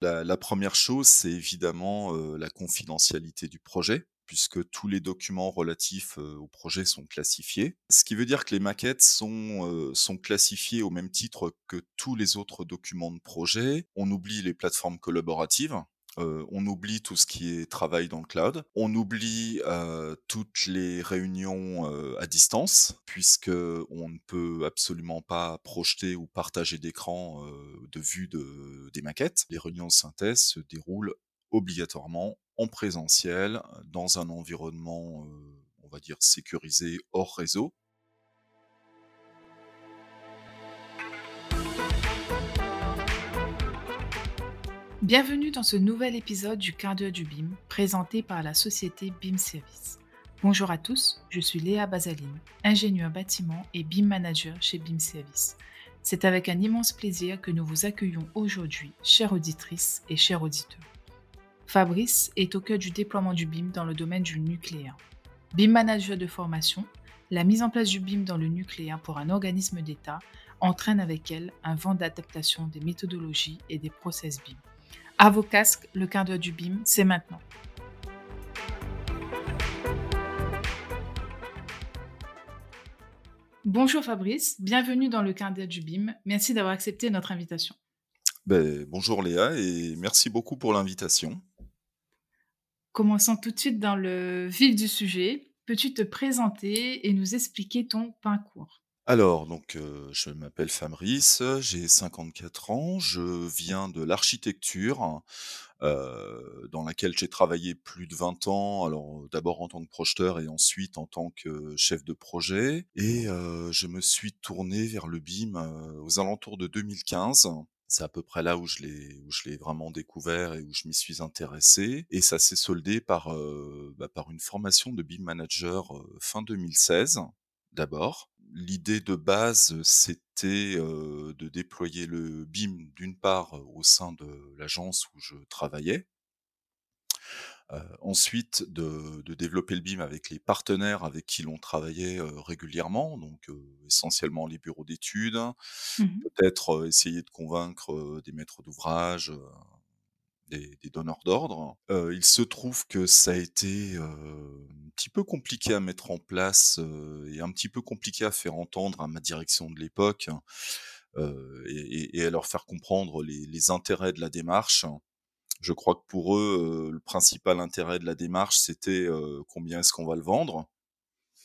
La 1 chose, c'est évidemment, heu, la confidentialité du projet, puisque tous les documents relatifs, heu, au projet sont classifiés. Ce qui veut dire que les maquettes heu, sont classifiées au même titre que tous les autres documents de projet. On oublie les plateformes collaboratives, heu, on oublie tout ce qui est travail dans le cloud. On oublie, heu, toutes les réunions, heu, à distance, puisqu'on ne peut absolument pas projeter ou partager d'écran, de vue de des maquettes. Les réunions de synthèse se déroulent obligatoirement en présentiel, dans un environnement, on va dire sécurisé hors réseau. Bienvenue dans ce nouvel épisode du quart d'heure du BIM, présenté par la société BIM Service. Bonjour à tous, je suis Léa Bazaline, ingénieure bâtiment et BIM manager chez BIM Service. C'est avec un immense plaisir que nous vous accueillons aujourd'hui, chères auditrices et chers auditeurs. Fabrice est au cœur du déploiement du BIM dans le domaine du nucléaire. BIM manager de formation, la mise en place du BIM dans le nucléaire pour un organisme d'État entraîne avec elle un vent d'adaptation des méthodologies et des process BIM. À vos casques, le quart d'heure du BIM, c'est maintenant. Bonjour Fabrice, bienvenue dans le quart d'heure du BIM. Merci d'avoir accepté notre invitation. Beh, bonjour Léa et merci beaucoup pour l'invitation. Commençons tout de suite dans le vif du sujet. Peux-tu te présenter et nous expliquer ton parcours? Alors donc, heu, je m'appelle Fabrice, j'ai 54 ans, je viens de l'architecture, heu, dans laquelle j'ai travaillé plus de 20 ans. Alors, d'abord en tant que projeteur et ensuite en tant que chef de projet et heu, je me suis tourné vers le BIM, heu, aux alentours de 2015. C'est à peu près là où je l'ai où je l'ai vraiment découvert et où je m'y suis intéressé et ça s'est soldé par, heu, bah, par une formation de BIM manager, heu, fin 2016, d'abord. L'idée de base, c'était, de déployer le BIM d'une part, au sein de l'agence où je travaillais ensuite de de développer le BIM avec les partenaires avec qui l'on travaillait, régulièrement, donc essentiellement les bureaux d'études, Mmh mh. peut-être, essayer de convaincre, des maîtres d'ouvrage, des des donneurs d'ordre. Heu, il se trouve que ça a été, heu, un petit peu compliqué à mettre en place, heu et un petit peu compliqué à faire entendre à ma direction de l'époque, heu et et à leur faire comprendre les les intérêts de la démarche. Je crois que pour eux, heu, le principal intérêt de la démarche, c'était, heu, combien est-ce qu'on va le vendre?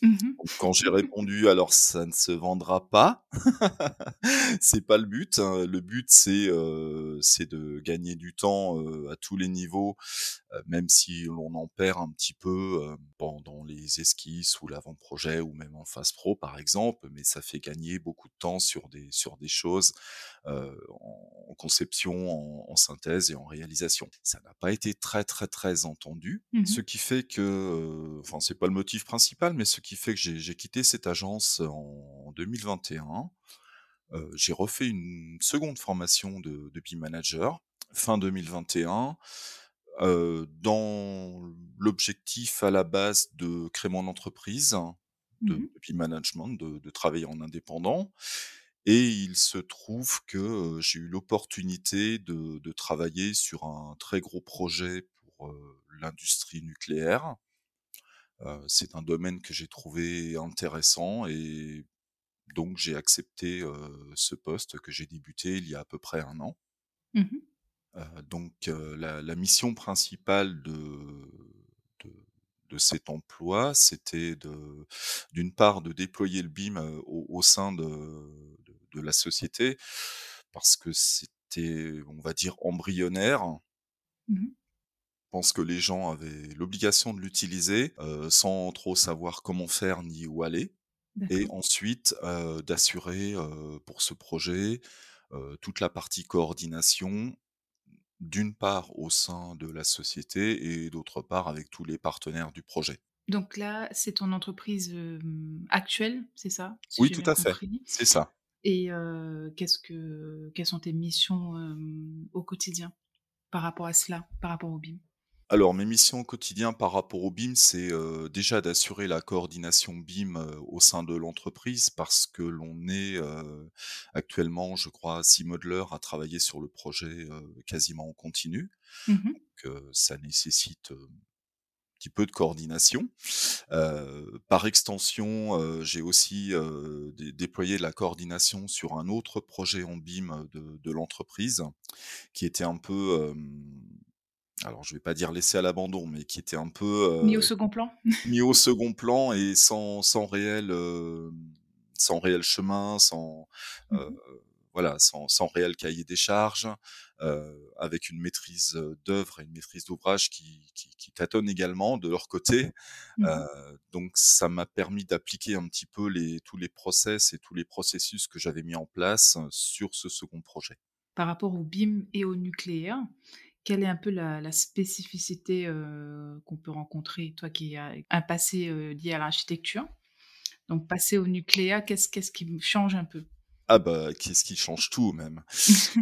Mmh quand j'ai répondu: «Alors ça ne se vendra pas, c'est pas le but, hein. Le but c'est, c'est de gagner du temps, à tous les niveaux, même si l'on en perd un petit peu, pendant les esquisses ou l'avant-projet ou même en phase pro par exemple, mais ça fait gagner beaucoup de temps sur des choses, en en conception, en en synthèse et en réalisation. Ça n'a pas été très, très, très entendu, Mmh ce qui fait que, heu, enfin c'est pas le motif principal, mais ce qui fait que j'ai quitté cette agence en 2021. Heu, j'ai refait une seconde formation de de BIM manager, fin 2021, heu, dans l'objectif à la base de créer mon entreprise Mmh de mh. de BIM management, de de travailler en indépendant et il se trouve que, j'ai eu l'opportunité de de travailler sur un très gros projet pour, l'industrie nucléaire. C'est un domaine que j'ai trouvé intéressant et donc j'ai accepté, ce poste que j'ai débuté il y a à peu près 1 an. Mmh donc la la mission principale de de de cet emploi, c'était d'une part, de déployer le BIM, au sein de de la société parce que c'était, on va dire, embryonnaire. Mmh mh. Pense que les gens avaient l'obligation de l'utiliser, sans trop savoir comment faire ni où aller et ensuite, d'assurer, pour ce projet, toute la partie coordination, d'une part au sein de la société et d'autre part avec tous les partenaires du projet. Donc là, c'est ton entreprise, actuelle, c'est ça? Si Oui, tout à fait, c'est ça. Et qu'est-ce que quelles sont tes missions, au quotidien par rapport à cela, par rapport au BIM? Alors mes missions au quotidien par rapport au BIM, c'est, déjà d'assurer la coordination BIM, au sein de l'entreprise parce que l'on est, actuellement, je crois 6 modeleurs à travailler sur le projet, quasiment en continu. Mmh Donc ça nécessite, petit peu de coordination. Heu, par extension, heu, j'ai aussi, dé déployé la coordination sur un autre projet en BIM, de de l'entreprise qui était un peu, alors je vais pas dire laissé à l'abandon, mais qui était un peu, Mis au second plan? mis au second plan et sans sans réel, sans réel chemin, sans, Mmh voilà, sans sans réel cahier des charges, avec une maîtrise, d'œuvre et une maîtrise d'ouvrage qui qui qui tâtonnent également de leur côté. Mmh donc ça m'a permis d'appliquer un petit peu les tous les process et tous les processus que j'avais mis en place, sur ce second projet. Par rapport au BIM et au nucléaire, quelle est un peu la la spécificité, qu'on peut rencontrer? Toi qui as un passé, lié à l'architecture, donc passer au nucléaire, qu'est-ce qu'est-ce qui change un peu? Ah bah, qu'est-ce qui change tout même?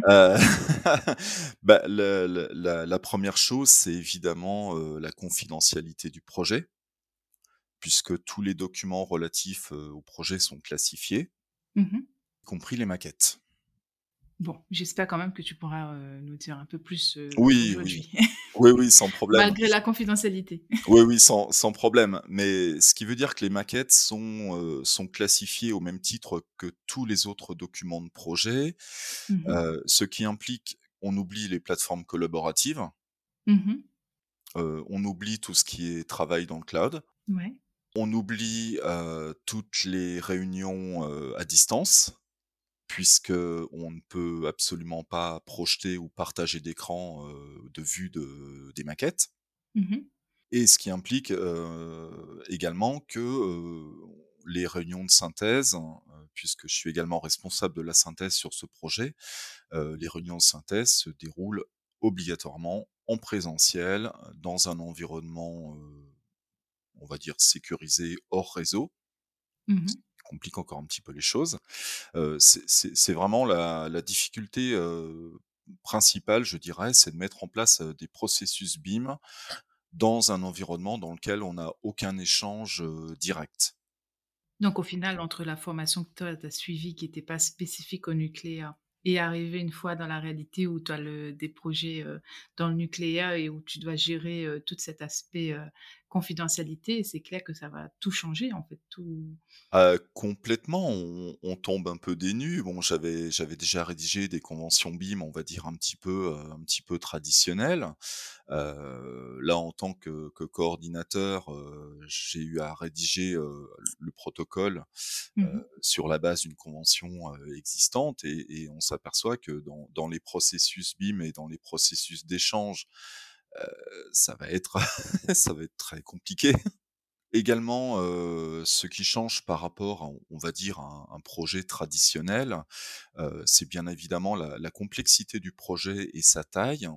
Heu, bah, le le la la 1 chose, c'est évidemment, heu, la confidentialité du projet, puisque tous les documents relatifs, heu, au projet sont classifiés, Mmh y compris les maquettes. Bon, j'espère quand même que tu pourras, heu, nous dire un peu plus, heu, Oui, oui. aujourd'hui, Oui, oui, sans problème. malgré la confidentialité. Oui, oui, sans sans problème, mais ce qui veut dire que les maquettes sont, heu, sont classifiées au même titre que tous les autres documents de projet, Mmh heu, ce qui implique on oublie les plateformes collaboratives, Mmh on oublie tout ce qui est travail dans le cloud, Ouais. on oublie, toutes les réunions, à distance, puisque on ne peut absolument pas projeter ou partager d'écran, de vue de des maquettes. Mmh Et ce qui implique, également que, les réunions de synthèse, heu, puisque je suis également responsable de la synthèse sur ce projet, les réunions de synthèse se déroulent obligatoirement en présentiel, dans un environnement, on va dire sécurisé hors réseau, Mmh complique encore un petit peu les choses. C'est vraiment la difficulté, principale, je dirais, c'est de mettre en place, des processus BIM dans un environnement dans lequel on n'a aucun échange, direct. Donc au final, entre la formation que toi tu as suivie qui était pas spécifique au nucléaire et arriver une fois dans la réalité où tu as des projets, dans le nucléaire et où tu dois gérer, tout cet aspect, confidentialité, c'est clair que ça va tout changer en fait, tout Heu, complètement, on on tombe un peu des nues. Bon, j'avais j'avais déjà rédigé des conventions BIM, on va dire un petit peu, heu, un petit peu traditionnelles. Heu, là, en tant que que coordinateur, heu, j'ai eu à rédiger, le protocole, mmh sur la base d'une convention, existante et et on s'aperçoit que dans dans les processus BIM et dans les processus d'échange, ça va être ça va être très compliqué. Également, ce qui change par rapport à, on va dire, un un projet traditionnel, c'est bien évidemment la la complexité du projet et sa taille.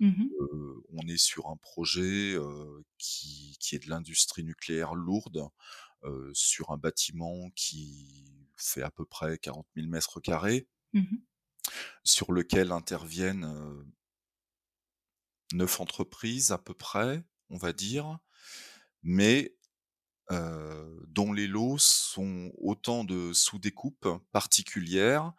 Mmh on est sur un projet, qui qui est de l'industrie nucléaire lourde, sur un bâtiment qui fait à peu près 40 000 carrés, Mmh sur lequel interviennent, 9 entreprises à peu près, on va dire, mais dont les lots sont autant de sous-découpes particulières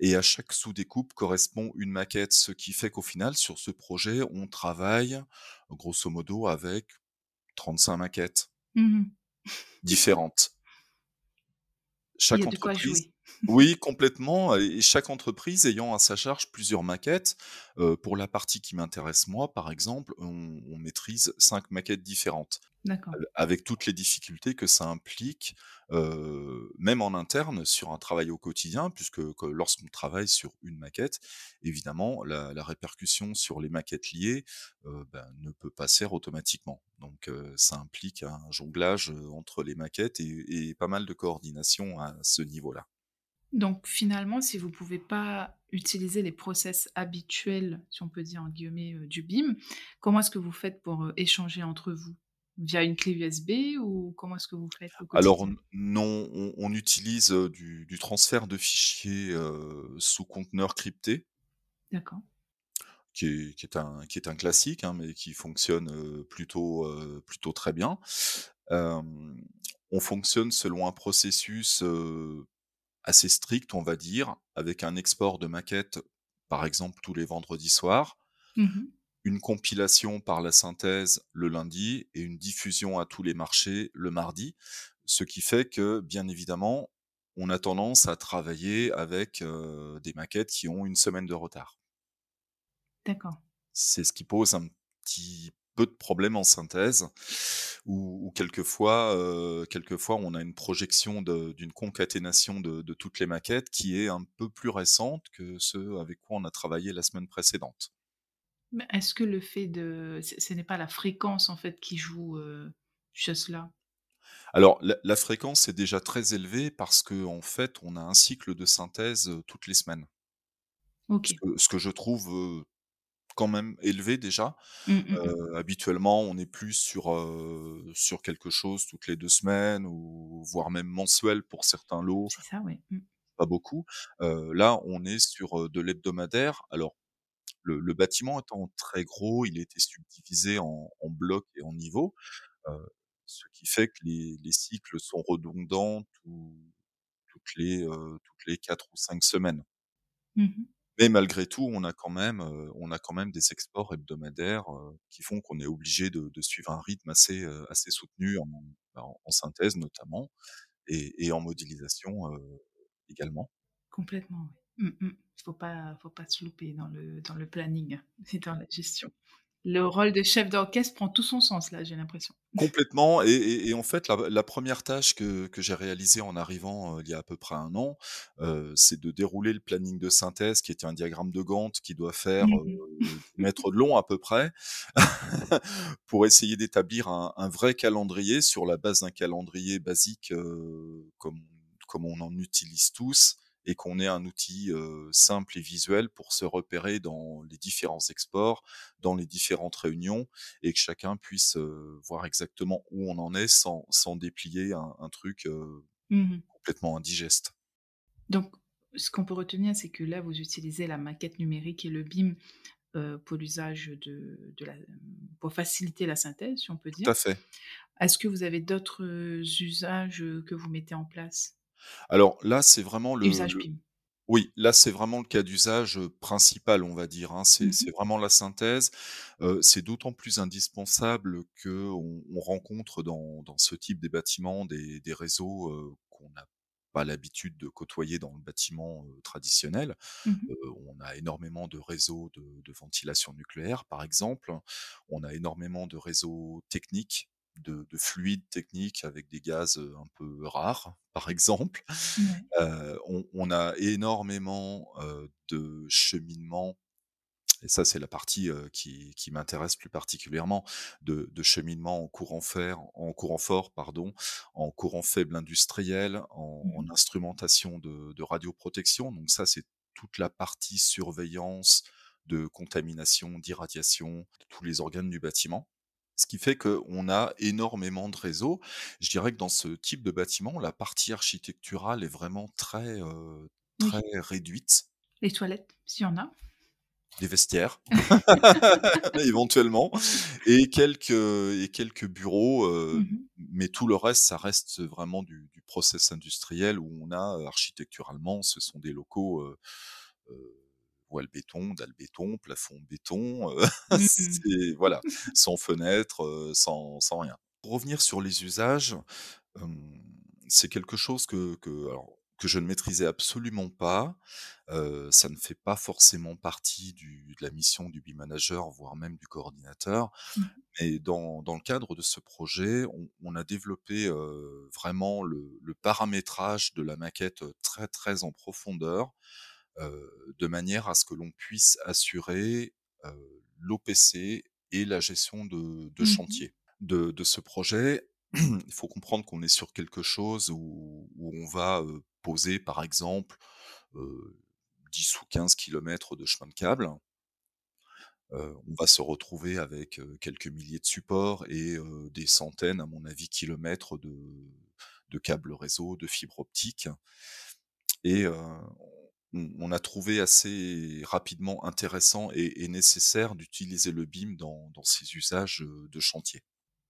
et à chaque sous-découpe correspond une maquette. Ce qui fait qu'au final, sur ce projet, on travaille grosso modo avec 35 maquettes Mmh différentes. Chaque entreprise. Oui, complètement et chaque entreprise ayant à sa charge plusieurs maquettes. Heu, pour la partie qui m'intéresse moi, par exemple, on on maîtrise 5 maquettes différentes. D'accord. Avec toutes les difficultés que ça implique, heu, même en interne sur un travail au quotidien puisque que lorsqu'on travaille sur une maquette, évidemment la la répercussion sur les maquettes liées, heu, ben, ne peut pas se faire automatiquement. Donc ça implique un jonglage, entre les maquettes et et pas mal de coordination à ce niveau-là. Donc finalement, si vous pouvez pas utiliser les process habituels, si on peut dire en guillemets, heu, du BIM, comment est-ce que vous faites pour, heu, échanger entre vous? Via une clé USB ou comment est-ce que vous faites Alors non, on on utilise, du du transfert de fichiers, sous conteneurs cryptés. D'accord. qui est qui est un qui est un classique, hein, mais qui fonctionne, plutôt, plutôt très bien. On fonctionne selon un processus, assez strict, on va dire, avec un export de maquettes, par exemple, tous les vendredis soirs, Mmh une compilation par la synthèse le lundi et une diffusion à tous les marchés le mardi. Ce qui fait que, bien évidemment, on a tendance à travailler avec, des maquettes qui ont une semaine de retard. D'accord. C'est ce qui pose un petit peu de problème en synthèse où où quelquefois, heu, quelquefois on a une projection d'une concaténation de de toutes les maquettes qui est un peu plus récente que ce avec quoi on a travaillé la semaine précédente. Est-ce que le fait de ce ce n'est pas la fréquence, en fait, qui joue, chez cela? Alors la la fréquence est déjà très élevée parce qu'en fait, on a un cycle de synthèse, heu, toutes les semaines. Ce OK. que ce que je trouve, heu, quand même élevé déjà. Mmh, mmh mh. Heu, habituellement, on est plus sur, sur quelque chose toutes les 2 semaines ou voire même mensuel pour certains lots, C'est ça. Mmh. pas beaucoup. Là, on est sur, de l'hebdomadaire. Alors le le bâtiment étant très gros, il a été subdivisé en en blocs et en niveaux, ce qui fait que les les cycles sont redondants toutes les, toutes les 4 ou 5 semaines. Mmh. Mais malgré tout, on a quand même, on a quand même des exports hebdomadaires, qui font qu'on est obligé de suivre un rythme assez, assez soutenu en bah, en synthèse notamment et en modélisation, également. Complètement, oui. Mmh mh. Faut pas faut pas se louper dans le dans le planning et dans la gestion. Le rôle de chef d'orchestre prend tout son sens là, j'ai l'impression. Complètement et et et en fait, la la 1 tâche que que j'ai réalisée en arrivant, heu, il y a à peu près un an, heu, c'est de dérouler le planning de synthèse qui était un diagramme de Gantt qui doit faire, Mmh mh. 10 mètres de long à peu près, pour essayer d'établir un un vrai calendrier sur la base d'un calendrier basique, comme comme on en utilise tous et qu'on ait un outil, simple et visuel pour se repérer dans les différents exports, dans les différentes réunions et que chacun puisse, voir exactement où on en est sans sans déplier un un truc, Mmh mh. complètement indigeste. Donc ce qu'on peut retenir, c'est que là, vous utilisez la maquette numérique et le BIM, pour l'usage de de la pour faciliter la synthèse, si on peut Tout dire. à fait. Est-ce que vous avez d'autres, usages, que vous mettez en place? Alors là, c'est vraiment le Usage le oui, là, c'est vraiment le cas d'usage, principal, on va dire, hein. C'est Mmh c'est vraiment la synthèse. C'est d'autant plus indispensable qu'on on rencontre dans dans ce type des bâtiments des des réseaux, qu'on n'a pas l'habitude de côtoyer dans le bâtiment, traditionnel. Mmh on a énormément de réseaux de de ventilation nucléaire, par exemple. On a énormément de réseaux techniques, de de fluides techniques avec des gaz, un peu rares, par exemple. Ouais. On on a énormément, de cheminements et ça, c'est la partie, qui qui m'intéresse plus particulièrement, de de cheminement en courant fer en courant fort, pardon, en courant faible industriel, en Mmh en mh. instrumentation de de radioprotection. Donc ça, c'est toute la partie surveillance de contamination, d'irradiation de tous les organes du bâtiment. Ce qui fait qu'on a énormément de réseaux. Je dirais que dans ce type de bâtiment, la partie architecturale est vraiment très, très Oui. réduite. Les toilettes, s'il y en a? Des vestiaires, éventuellement et quelques et quelques bureaux, Mmh mais tout le reste, ça reste vraiment du du process industriel où on a, architecturalement, ce sont des locaux, voile béton, dalle béton, plafond béton, heu, Mmh voilà, sans fenêtre, heu, sans sans rien. Pour revenir sur les usages, c'est quelque chose que que alors, que je ne maîtrisais absolument pas. Ça ne fait pas forcément partie du de la mission du BIM manager, voire même du coordinateur. Mmh mh. Mais dans dans le cadre de ce projet, on on a développé, vraiment le le paramétrage de la maquette, très, très en profondeur, de manière à ce que l'on puisse assurer, heu, l'OPC et la gestion de de Mmh mh. chantier. De de ce projet, il faut comprendre qu'on est sur quelque chose où où on va, poser par exemple, heu, 10 ou 15 kilomètres de chemin de câble. Heu, on va se retrouver avec, quelques milliers de supports et des centaines, à mon avis, kilomètres de de câbles réseau, de fibres optiques et on a trouvé assez rapidement intéressant et et nécessaire d'utiliser le BIM dans dans ces usages, de chantier.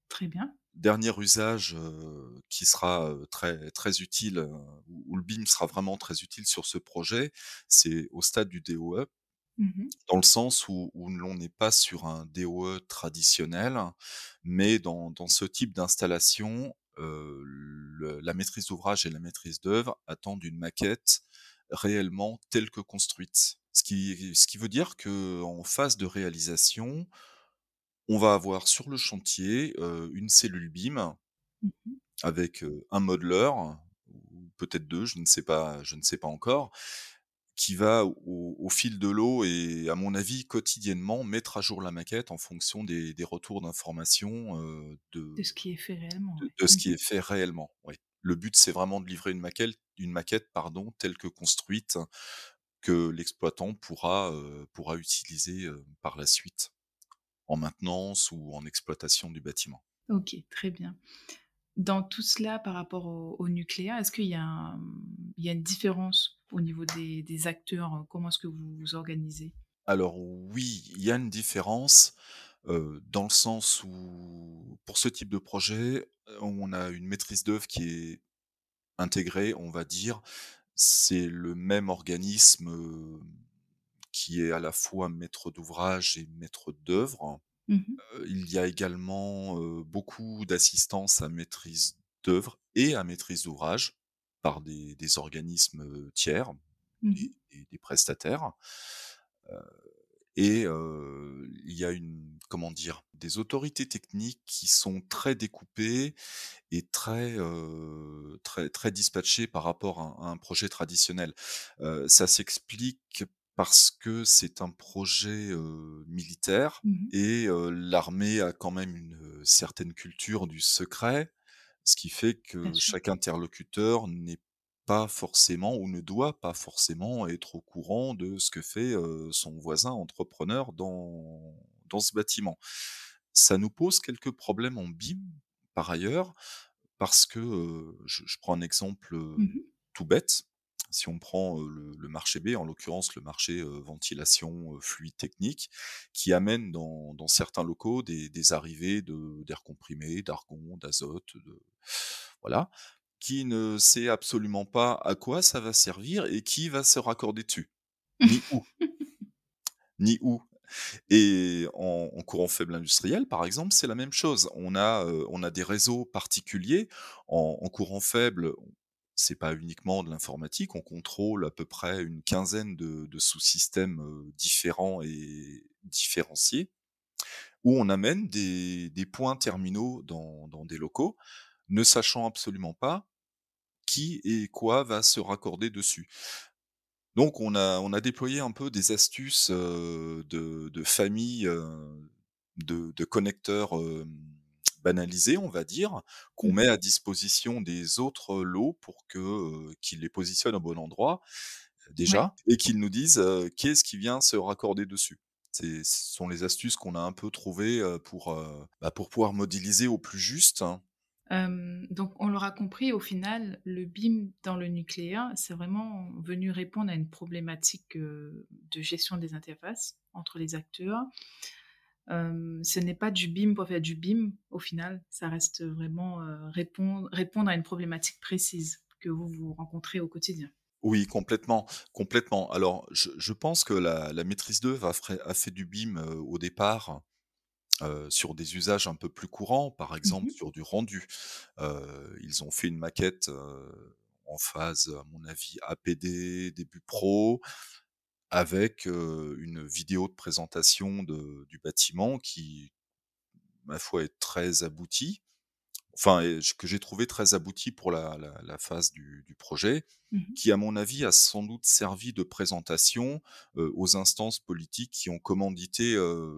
Très bien. Dernier usage, qui sera, très très utile, où le BIM sera vraiment très utile sur ce projet, c'est au stade du DOE. Mmh Dans le sens où où l'on n'est pas sur un DOE traditionnel, mais dans dans ce type d'installation, la maîtrise d'ouvrage et la maîtrise d'œuvre attendent une maquette réellement telle que construite. Ce qui ce qui veut dire qu'en phase de réalisation, on va avoir sur le chantier, une cellule BIM Mmh avec, un modeleur ou peut-être 2, je ne sais pas je ne sais pas encore, qui va au au fil de l'eau et à mon avis quotidiennement mettre à jour la maquette en fonction des des retours d'informations, De de ce qui est fait réellement, de oui. ce qui Mmh est fait réellement, oui. Le but, c'est vraiment de livrer une maquette une maquette, pardon, telle que construite, que l'exploitant pourra, utiliser, par la suite, en maintenance ou en exploitation du bâtiment. OK, très bien. Dans tout cela, par rapport au au nucléaire, est-ce qu'il y a y une différence au niveau des des acteurs? Comment est-ce que vous vous organisez? Alors oui, il y a une différence, dans le sens où pour ce type de projet, on a une maîtrise d'œuvre qui est intégrée, on va dire. C'est le même organisme, qui est à la fois maître d'ouvrage et maître d'œuvre. Mmh il y a également, beaucoup d'assistance à maîtrise d'œuvre et à maîtrise d'ouvrage par des des organismes, tiers, Mmh des des des prestataires. Et heu, il y a une comment dire? Des autorités techniques qui sont très découpées et très, heu, très très dispatchées par rapport à un à un projet traditionnel. Heu, ça s'explique parce que c'est un projet, heu, militaire Mmh et heu, l'armée a quand même une, certaine culture du secret ce qui fait que chaque interlocuteur n'est pas forcément ou ne doit pas forcément être au courant de ce que fait, son voisin entrepreneur dans dans ce bâtiment. Ça nous pose quelques problèmes en BIM, par ailleurs, parce que, je je prends un exemple, Mmh tout bête. Si on prend, le le marché B, en l'occurrence le marché, ventilation, fluide technique, qui amène dans dans certains locaux des des arrivées de d'air comprimé, d'argon, d'azote, de voilà, qui ne sait absolument pas à quoi ça va servir et qui va se raccorder dessus, ni où ni où. Et en courant faible industriel, par exemple, c'est la même chose. On a, heu, on a des réseaux particuliers. En courant faible, c'est pas uniquement de l'informatique, on contrôle à peu près une quinzaine de sous-systèmes, heu, différents et différenciés, où on amène des points terminaux dans des locaux, ne sachant absolument pas qui et quoi va se raccorder dessus. Donc on a on a déployé un peu des astuces, de de famille, de de connecteurs, banalisés, on va dire, qu'on met Mmh à disposition des autres lots pour que, qu'ils les positionnent au bon endroit, Ouais. déjà et qu'ils nous disent, qu'est-ce qui vient se raccorder dessus. Ce sont les astuces qu'on a un peu trouvées, pour, bah, pour pouvoir modéliser au plus juste, hein. Hem, donc on l'aura compris, au final, le BIM dans le nucléaire, c'est vraiment venu répondre à une problématique, heu, de gestion des interfaces entre les acteurs. Hem, ce n'est pas du BIM pour faire du BIM, au final, ça reste vraiment, répondre à une problématique précise que vous, vous rencontrez au quotidien. Oui, complètement, complètement. Alors je pense que la maîtrise d'œuvre a frai a fait du BIM, au départ heu, sur des usages un peu plus courants, par exemple Mmh sur du rendu. Heu, ils ont fait une maquette, heu, en phase, à mon avis, APD, début pro, avec, une vidéo de présentation de du bâtiment qui, ma foi, est très aboutie. Enfin que j'ai trouvé très abouti pour la la la phase du du projet, Mmh qui à mon avis a sans doute servi de présentation, aux instances politiques qui ont commandité,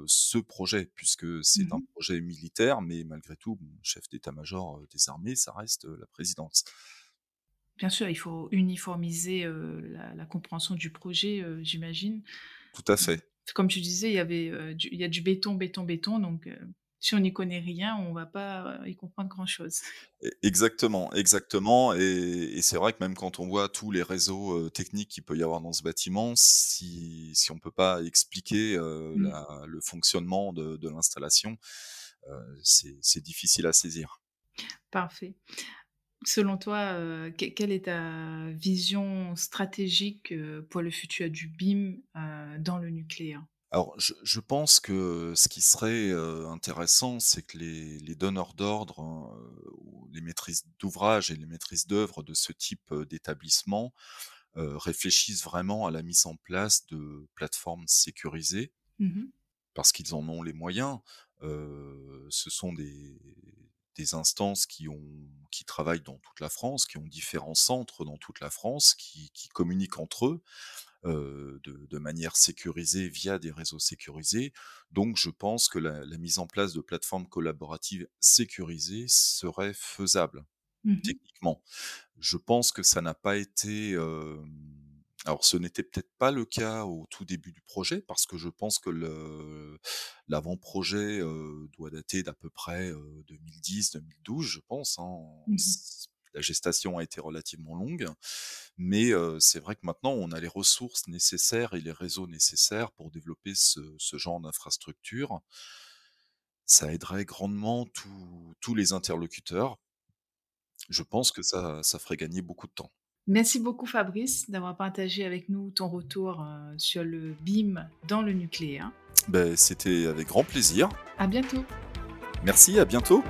ce projet. Puisque c'est un Mmh projet militaire, mais malgré tout, chef d'état-major, des armées, ça reste, la présidence. Bien sûr, il faut uniformiser, la la compréhension du projet, j'imagine. Tout à Mmh. fait. Comme tu disais, il y avait, du il y a du béton, béton, béton, donc Si on n'y connaît rien, on va pas, heu, y comprendre grand-chose. E exactement, exactement et et c'est vrai que même quand on voit tous les réseaux, techniques qu'il peut y avoir dans ce bâtiment, si si on peut pas expliquer, Mmh. la le fonctionnement de de l'installation, c'est difficile à saisir. Parfait. Selon toi, quelle est ta vision stratégique, pour le futur du BIM, dans le nucléaire? Alors je je pense que ce qui serait, intéressant, c'est que les les donneurs d'ordre, ou les maîtrises d'ouvrage et les maîtrises d'œuvre de ce type, d'établissement, réfléchissent vraiment à la mise en place de plateformes sécurisées Mmh parce qu'ils en ont les moyens. Ce sont des des instances qui ont qui travaillent dans toute la France, qui ont différents centres dans toute la France, qui qui communiquent entre eux, de de manière sécurisée via des réseaux sécurisés. Donc je pense que la la mise en place de plateformes collaboratives sécurisées serait faisable, Mmh techniquement. Je pense que ça n'a pas été, hem alors ce n'était peut-être pas le cas au tout début du projet parce que je pense que l'avant-projet, heu, doit dater d'à peu près, heu, 2010-2012 je pense, hein. Mmh la gestation a été relativement longue, mais c'est vrai que maintenant on a les ressources nécessaires et les réseaux nécessaires pour développer ce ce genre d'infrastructure. Ça aiderait grandement tous tous les interlocuteurs. Je pense que ça ça ferait gagner beaucoup de temps. Merci beaucoup Fabrice d'avoir partagé avec nous ton retour, sur le BIM dans le nucléaire. Beh, c'était avec grand plaisir. À bientôt. Merci, à bientôt.